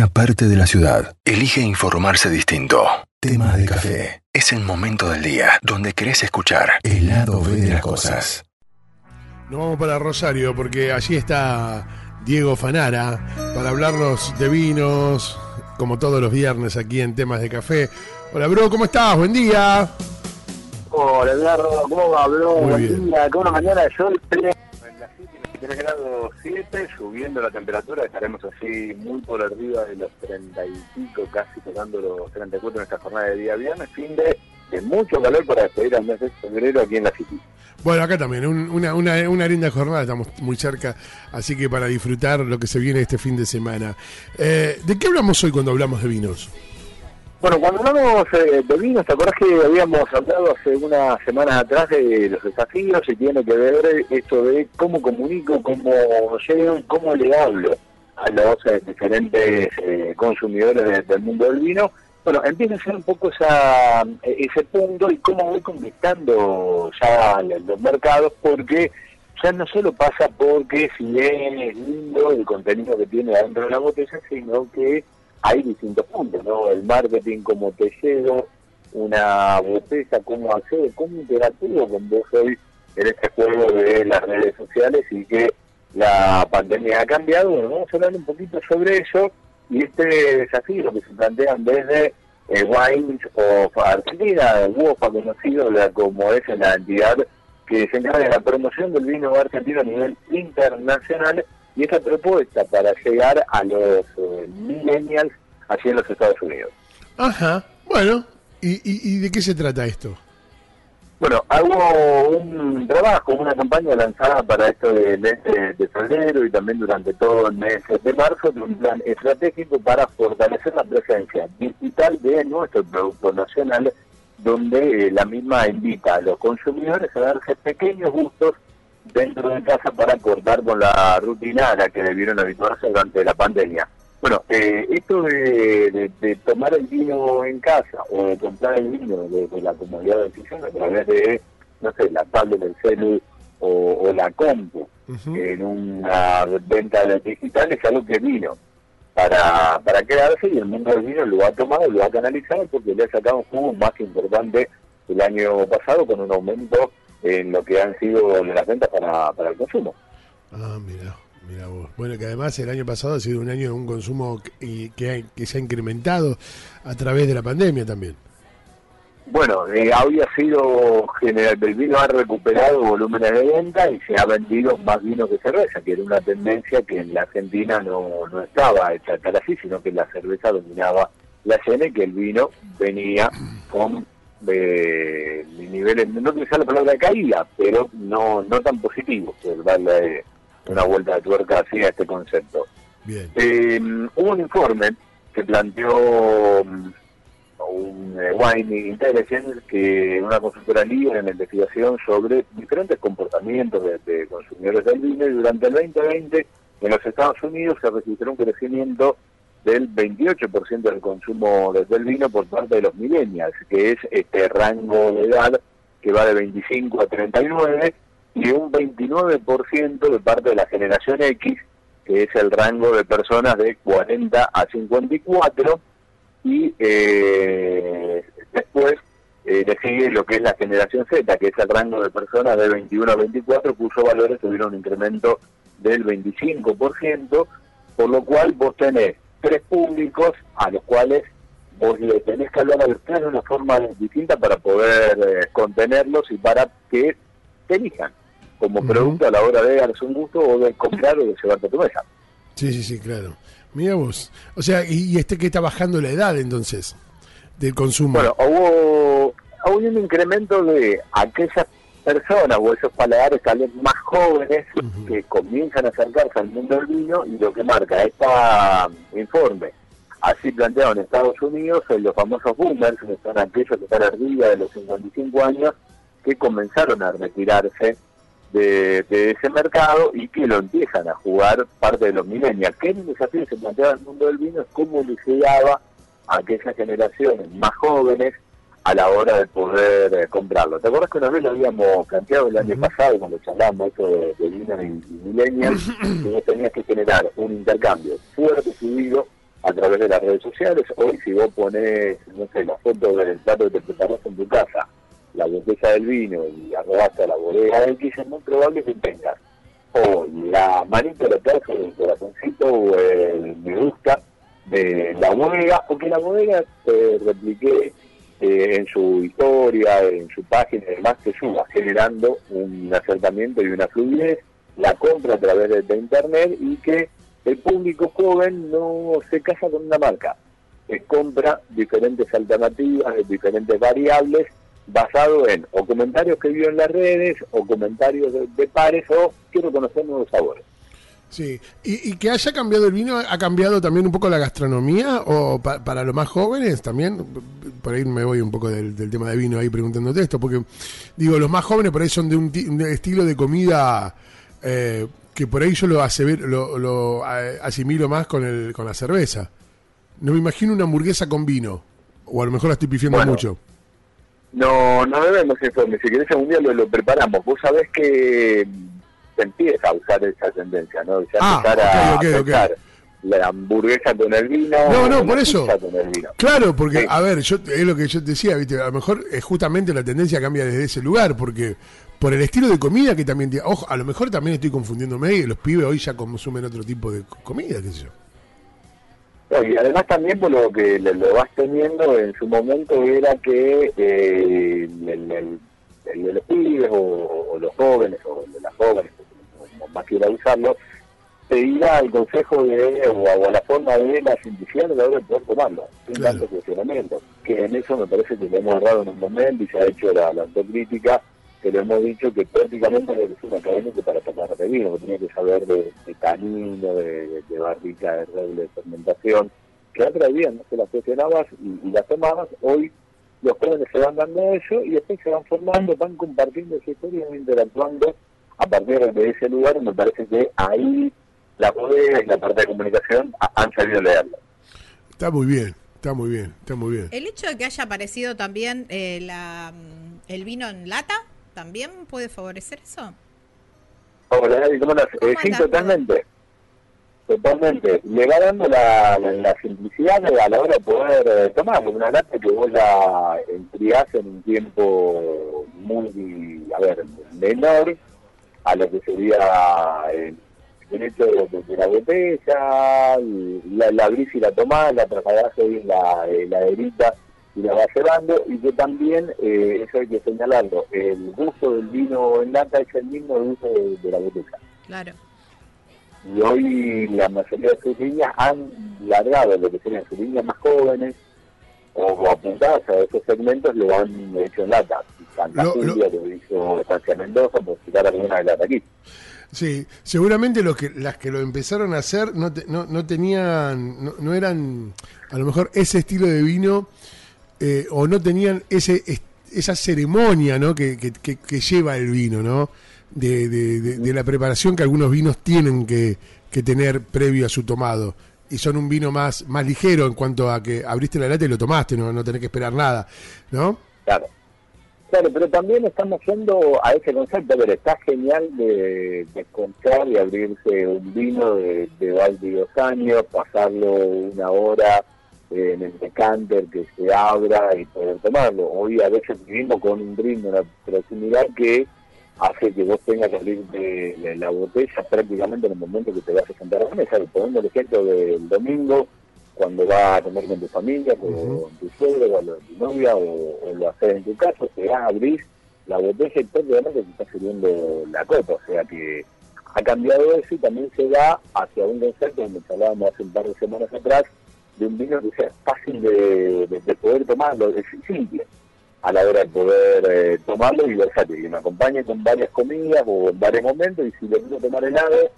una parte de la ciudad elige informarse distinto. Temas de café. Es el momento del día donde querés escuchar el lado B de las cosas. Nos vamos para Rosario porque allí está Diego Fanara para hablarnos de vinos, como todos los viernes aquí en Temas de Café. Hola, bro, ¿cómo estás? Buen día. Hola, Eduardo, ¿cómo va, bro? Muy Buen bien. día. Con una mañana de sol, 23 grados 7, subiendo la temperatura, estaremos así muy por arriba de los 30 y pico, casi tocando los 34 en esta jornada de día viernes, fin de, mucho calor para despedir al mes de febrero aquí en la City. Bueno, acá también, un- una, una, una linda jornada, estamos muy cerca, así que para disfrutar lo que se viene este fin de semana. Eh, ¿De qué hablamos hoy cuando hablamos de vinos? Bueno, cuando hablamos eh, de vinos, ¿te acordás que habíamos hablado hace unas semanas atrás de los desafíos y tiene que ver esto de cómo comunico, cómo llego cómo le hablo a los eh, diferentes eh, consumidores de- del mundo del vino? Bueno, empieza a ser un poco esa, eh, ese punto y cómo voy conquistando ya los mercados porque ya no solo pasa porque si es lindo el contenido que tiene adentro de la botella, sino que hay distintos puntos, ¿no? El marketing, cómo te una botella, cómo accedo, cómo interactúo con vos hoy en este juego de las redes sociales y que la pandemia ha cambiado. Bueno, vamos a hablar un poquito sobre eso y este desafío que se plantean desde eh, Wines of Argentina, WOFA conocido la- como es la entidad que se encarga de la promoción del vino argentino a nivel internacional y esta propuesta para llegar a los eh, millennials allí en los Estados Unidos. Ajá, bueno, ¿y, y, y de qué se trata esto? Bueno, hago un trabajo, una campaña lanzada para esto del mes de, de febrero y también durante todo el mes de marzo de un plan estratégico para fortalecer la presencia digital de nuestro producto nacional, donde eh, la misma invita a los consumidores a darse pequeños gustos dentro de casa para cortar con la rutina a la que debieron habituarse durante la pandemia. Bueno, eh, esto de, de- de tomar el vino en casa o de comprar el vino desde la comodidad de decisión a través de, no sé, la tablet del celu o, o la compu en una venta digital es algo que vino para, para quedarse y el mundo del vino lo ha tomado, lo ha canalizado porque le ha sacado un jugo más importante el año pasado con un aumento en lo que han sido las ventas para, para el consumo. Ah, mira, mira vos. Bueno, que además el año pasado ha sido un año de un consumo que, que, que se ha incrementado a través de la pandemia también. Bueno, eh, había sido general, el vino ha recuperado volúmenes de venta y se ha vendido más vino que cerveza, que era una tendencia que en la Argentina no, no estaba hecha tal así, sino que la cerveza dominaba la escena y que el vino venía con eh, niveles, no usar la palabra caída, pero no, no tan positivos, por darle una vuelta de tuerca así a este concepto. Bien. Eh, hubo un informe que planteó mm, un eh, Wine Intelligence, que una consultora líder en la investigación sobre diferentes comportamientos de, de consumidores del vino y durante el 2020 en los Estados Unidos se registró un crecimiento del 28% del consumo de- del vino por parte de los millennials, que es este rango de edad que va de 25 a 39 y un 29% de parte de la generación X, que es el rango de personas de 40 a 54 y eh, después eh, le sigue lo que es la generación Z, que es el rango de personas de 21 a 24, cuyos valores tuvieron un incremento del 25%, por lo cual vos tenés tres públicos a los cuales vos le tenés que hablar a los tres de una forma distinta para poder eh, contenerlos y para que te elijan como Ujú. producto a la hora de darse un gusto o de comprar o de llevarte a tu mesa. Sí, sí, sí, claro. Mira vos. O sea, y, y este que está bajando la edad entonces del consumo. Bueno, hubo, hubo un incremento de aquellas personas o esos paladares tal vez más jóvenes que comienzan a acercarse al mundo del vino y lo que marca este informe, así planteado en Estados Unidos, son los famosos boomers, que son aquellos que están arriba de los 55 años, que comenzaron a retirarse de, de ese mercado y que lo empiezan a jugar parte de los millennials. Que desafío que se planteaba en el mundo del vino es cómo le llegaba a aquellas generaciones más jóvenes a la hora de poder eh, comprarlo. ¿Te acuerdas que una vez lo habíamos planteado el año pasado cuando charlamos esto de, de vino y, y millennials? que vos tenías que generar un intercambio fuerte, subido, a través de las redes sociales. Hoy si vos pones, no sé, la foto del plato que te preparas en tu casa, la botella del vino y arrobas a la bodega X, es muy probable que tengas o la manita de atrás o el corazoncito o el me gusta de la bodega o que la bodega te replique eh, en su historia, en su página y demás, que suba generando un acercamiento y una fluidez, la compra a través de, internet y que el público joven no se casa con una marca, compra diferentes alternativas, diferentes variables basado en o comentarios que vio en las redes o comentarios de, pares o quiero conocer nuevos sabores. Sí, y, que haya cambiado el vino, ¿ha cambiado también un poco la gastronomía o para los más jóvenes también? Por ahí me voy un poco del, tema de vino ahí preguntándote esto, porque digo, los más jóvenes por ahí son de un, estilo de comida eh, que por ahí yo lo, lo, lo asimilo más con, el, con la cerveza. No me imagino una hamburguesa con vino, o a lo mejor la estoy pifiando mucho. No, no debemos informe. Si querés un día lo, preparamos. Vos sabés que se empieza a usar esa tendencia, ¿no? Se ah, a, la hamburguesa con el vino. No, no, por eso. Claro, porque, a ver, yo es lo que yo te decía, ¿viste? A lo mejor es justamente la tendencia cambia desde ese lugar, porque por el estilo de comida que también. Ojo, a lo mejor también estoy confundiéndome y los pibes hoy ya consumen otro tipo de comida, qué sé yo y además también por lo que lo vas teniendo en su momento era que eh, el, de los pibes o, los jóvenes o de las jóvenes, quiera usarlo, iba al consejo de o a, la forma de la simplicidad de la hora de poder tomarlo, sin tanto cuestionamiento. Que en eso me parece que lo hemos agarrado en un momento y se ha hecho la, la autocrítica que le hemos dicho que prácticamente es un académico para tomar de vino, que tenía que saber de, de canino, de, de, barrica, de reble, de fermentación, que antes día no se las cuestionabas y, las tomabas, hoy los jóvenes se van dando eso y después se van formando, van compartiendo esa historia, van interactuando a partir de ese lugar, me parece que ahí la bodega y la parte de comunicación han sabido leerlo. Está muy bien, está muy bien, está muy bien. El hecho de que haya aparecido también eh, la, el vino en lata, ¿también puede favorecer eso? Hola, ¿cómo estás? Eh, sí, totalmente. Totalmente. Le va dando la, la, simplicidad a la hora de poder eh, tomar una lata que vos la enfriás en un tiempo muy, a ver, menor a lo que sería eh, el hecho de, la botella, la, la y la tomás, la trasladás en la heladerita y la va llevando y que también, eh, eso hay que señalarlo, el gusto del vino en lata es el mismo uso de, la botella. Claro. Y hoy la mayoría de sus líneas han largado lo que serían sus líneas más jóvenes o, apuntadas a esos segmentos lo han hecho en lata. Santa lo, hizo Estancia Mendoza, por citar alguna de las aquí. Sí, seguramente los que, las que lo empezaron a hacer no, no, no tenían, no, no, eran a lo mejor ese estilo de vino eh, o no tenían ese esa ceremonia ¿no? que, que, lleva el vino, ¿no? De, de, la preparación que algunos vinos tienen que, que, tener previo a su tomado. Y son un vino más, más ligero en cuanto a que abriste la lata y lo tomaste, no, no tenés que esperar nada, ¿no? Claro. Claro, pero también estamos yendo a ese concepto, pero está genial de, de comprar y abrirse un vino de, de dos años, pasarlo una hora en el decanter que se abra y poder tomarlo. Hoy a veces vivimos con un ritmo, una proximidad que hace que vos tengas que abrir de, la botella prácticamente en el momento que te vas a sentar a la mesa. Poniendo el ejemplo del domingo, cuando vas a comer con tu familia, con tu suegro, o tu novia, o, lo haces en tu casa, te vas a abrir la botella y prácticamente te está sirviendo la copa. O sea que ha cambiado eso y también se da hacia un concepto, como hablábamos hace un par de semanas atrás, de un vino que sea fácil de, poder tomarlo, es simple a la hora de poder eh, tomarlo y versátil, que me acompañe con varias comidas o en varios momentos y si le quiero tomar helado,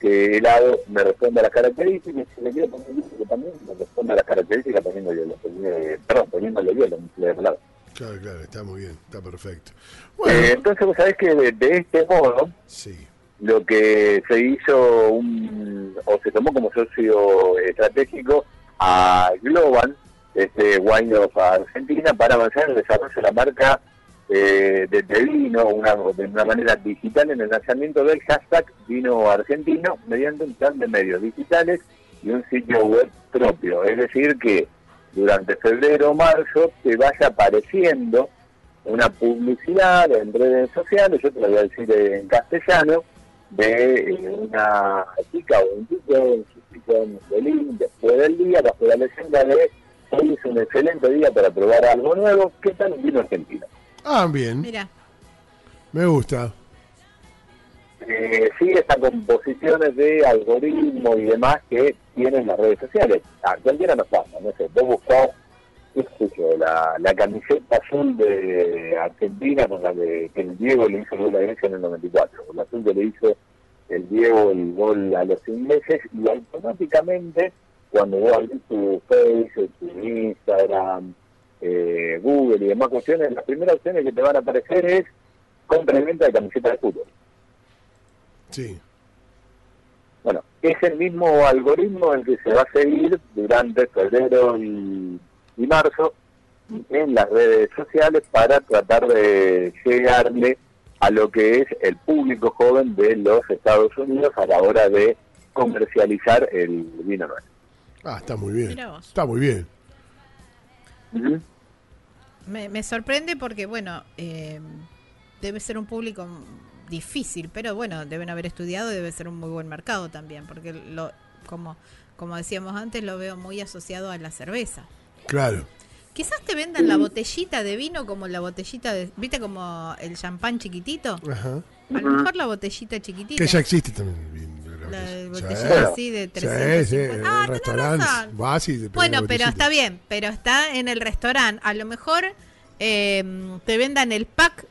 que helado me responda a las características, y si le quiero tomar que también me responda a las características poniendo hielo, eh, perdón, poniéndole hielo, no helado. Claro, claro, está muy bien, está perfecto. Eh, entonces vos sabés que de, este modo, sí. lo que se hizo un, o se tomó como socio estratégico a Global, este Wine of Argentina, para avanzar en el desarrollo de la marca eh, de, vino una, de una manera digital en el lanzamiento del hashtag vino argentino mediante un plan de medios digitales y un sitio web propio. Es decir, que durante febrero o marzo te vaya apareciendo una publicidad en redes sociales, yo te lo voy a decir en castellano, de eh, una chica o un chico en su sitio de link después del día, bajo la leyenda de un excelente día para probar algo nuevo, ¿qué tal un vino argentino? Ah, bien. Mira, Me gusta. eh, sigue estas composiciones de algoritmos y demás que tienen las redes sociales. A cualquiera nos pasa, no sé, vos buscás, qué sé yo, la, la camiseta azul de Argentina con la de, que el Diego le hizo el gol a Grecia en el 94, con la azul que le hizo el Diego el gol a los ingleses y automáticamente cuando vos abrís tu Facebook, tu Instagram, eh, Google y demás cuestiones, las primeras opciones que te van a aparecer es compra y venta de camisetas de fútbol. Sí. Bueno, es el mismo algoritmo el que se va a seguir durante febrero y, y marzo en las redes sociales para tratar de llegarle a lo que es el público joven de los Estados Unidos a la hora de comercializar el vino nuevo. Ah, está muy bien. Mirá vos. Está muy bien. Me, me sorprende porque, bueno, eh, debe ser un público difícil, pero bueno, deben haber estudiado, debe ser un muy buen mercado también, porque lo, como, como decíamos antes, lo veo muy asociado a la cerveza. Claro. Quizás te vendan la botellita de vino como la botellita de, ¿viste como el champán chiquitito? Ajá. A lo mejor la botellita chiquitita. Que ya existe también. La de botellita Sí. así de Sí, 350. sí, en Ah, restaurante razón. vas y te pedís Bueno, pero está bien, pero está en el restaurante. A lo mejor eh, te vendan el pack,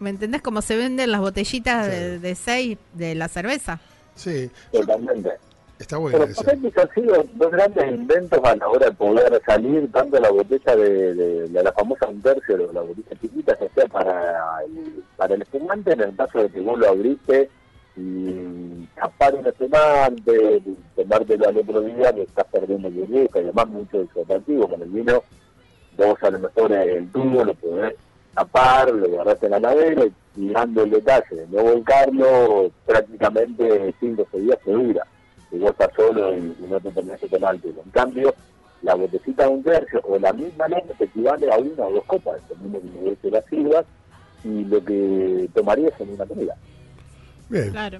¿me entendés? Como se venden las botellitas de, de seis de la cerveza. Sí, Totalmente. está bueno Pero eso. han sido dos grandes inventos a la hora de poder salir, tanto la botella de, de- de la famosa un tercio, o la botella chiquita, que sea para el, para el espumante, en el caso de que vos lo abriste y tapar un espumante, y tomártelo al otro día, que estás perdiendo burbuja y demás, mucho de su atractivo. Con el vino, vos a lo mejor el tubo lo podés tapar, lo guardás en la ladera y dando el detalle de no volcarlo, prácticamente 5 o 6 días se dura si vos estás solo y, y no te tenés que tomar. En cambio, la botecita de un tercio o la misma lente te equivale a una o dos copas, dependiendo que la sirvas y lo que tomarías en una comida. Bien, Claro.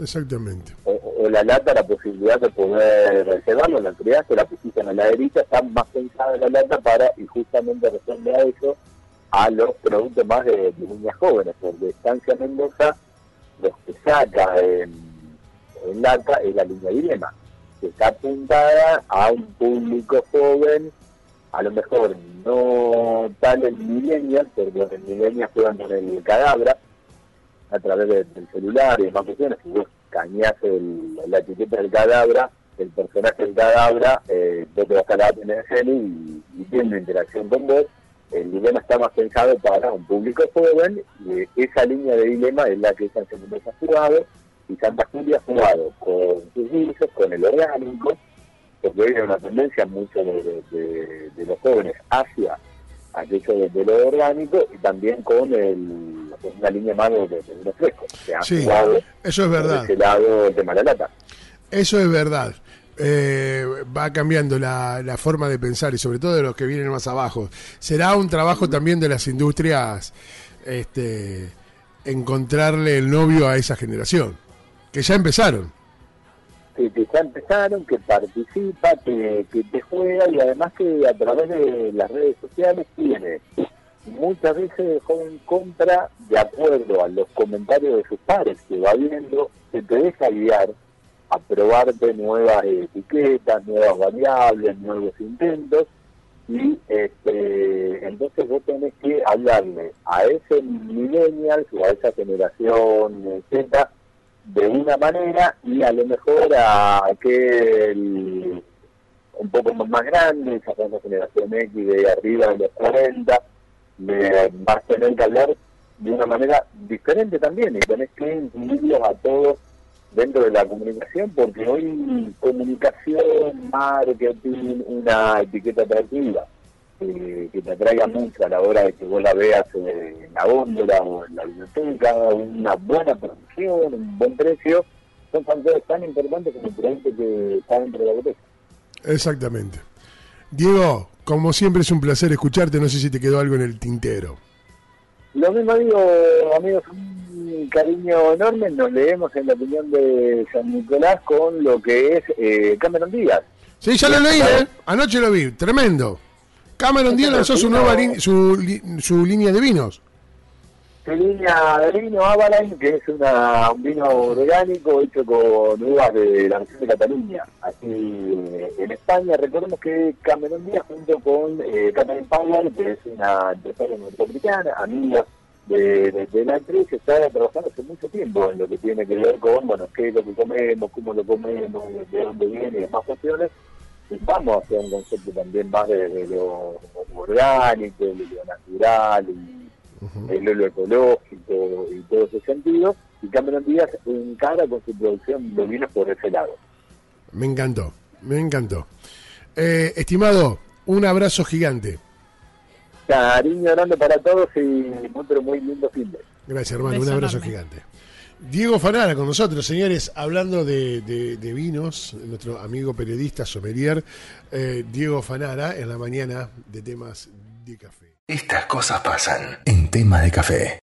exactamente. O, o la lata, la posibilidad de poder reservarlo, la enfriaste, la pusiste en la laderita, está más pensada la lata para, y justamente responde a eso, a los productos más de, de niñas jóvenes, porque Estancia Mendoza, los que saca en, en lata es la línea Dilema, que está apuntada a un público joven, a lo mejor no tal en millennials, porque en millennials juegan con el cadabra, a través de- del celular y demás cuestiones, si vos cañás el, la etiqueta del cadabra, el personaje del cadabra, eh, vos te vas a la ATNSN y, y tiene interacción con vos. El dilema está más pensado para un público joven y esa línea de dilema es la que San Mendoza ha jugado y Santa Julia ha jugado con sus guisos, con el orgánico, porque hoy hay una tendencia mucho de los jóvenes hacia aquello de, de lo orgánico y también con el, una línea más de, de, de vino fresco. Se ha Sí, eso es verdad. ese lado el tema de la lata. Eso es verdad. Eh, va cambiando la, la forma de pensar y sobre todo de los que vienen más abajo. Será un trabajo también de las industrias este, encontrarle el novio a esa generación, que ya empezaron. Que, que ya empezaron, que participa, que, que te juega y además que a través de las redes sociales tiene muchas veces el joven compra de acuerdo a los comentarios de sus pares que va viendo, que te deja guiar a probarte nuevas etiquetas, nuevas variables, nuevos intentos. Y este, entonces vos tenés que hablarle a ese millennial o a esa generación Z de una manera y a lo mejor a aquel un poco más, grande, esa generación X de arriba de los 40, le vas a tener que hablar de una manera diferente también y tenés que incluirlos a todos dentro de la comunicación porque hoy comunicación, marketing, una etiqueta atractiva que te atraiga mucho a la hora de que vos la veas eh, en la góndola o en la biblioteca, una buena producción, un buen precio, son factores tan importantes como el producto que está dentro de la botella. Exactamente. Diego, como siempre es un placer escucharte, no sé si te quedó algo en el tintero. Lo mismo digo, amigos, un cariño enorme, nos leemos en la opinión de San Nicolás con lo que es eh, Cameron Díaz. Sí, ya lo leí, ¿eh? Anoche lo vi, tremendo. Cameron Díaz lanzó su nueva su, su línea de vinos. Su línea de vino Avalanche, que es una, un vino orgánico hecho con uvas de la región de Cataluña. Aquí en España, recordemos que Cameron Díaz junto con eh, Catherine Powell, que es una empresaria norteamericana, amiga de, de- de la actriz, está trabajando hace mucho tiempo en lo que tiene que ver con, bueno, qué es lo que comemos, cómo lo comemos, de dónde viene y demás cuestiones. Vamos hacia un concepto también más de, de lo orgánico, de lo natural y el lo ecológico y todo ese sentido, y Cameron Díaz encara con su producción de vinos por ese lado. Me encantó, me encantó. Eh, estimado, un abrazo gigante. Cariño grande para todos y muy pero muy lindo fin de. Gracias, hermano. Un abrazo enorme. gigante. Diego Fanara con nosotros, señores, hablando de, de- vinos, nuestro amigo periodista, sommelier, eh, Diego Fanara, en la mañana de temas de café. Estas cosas pasan en tema de café.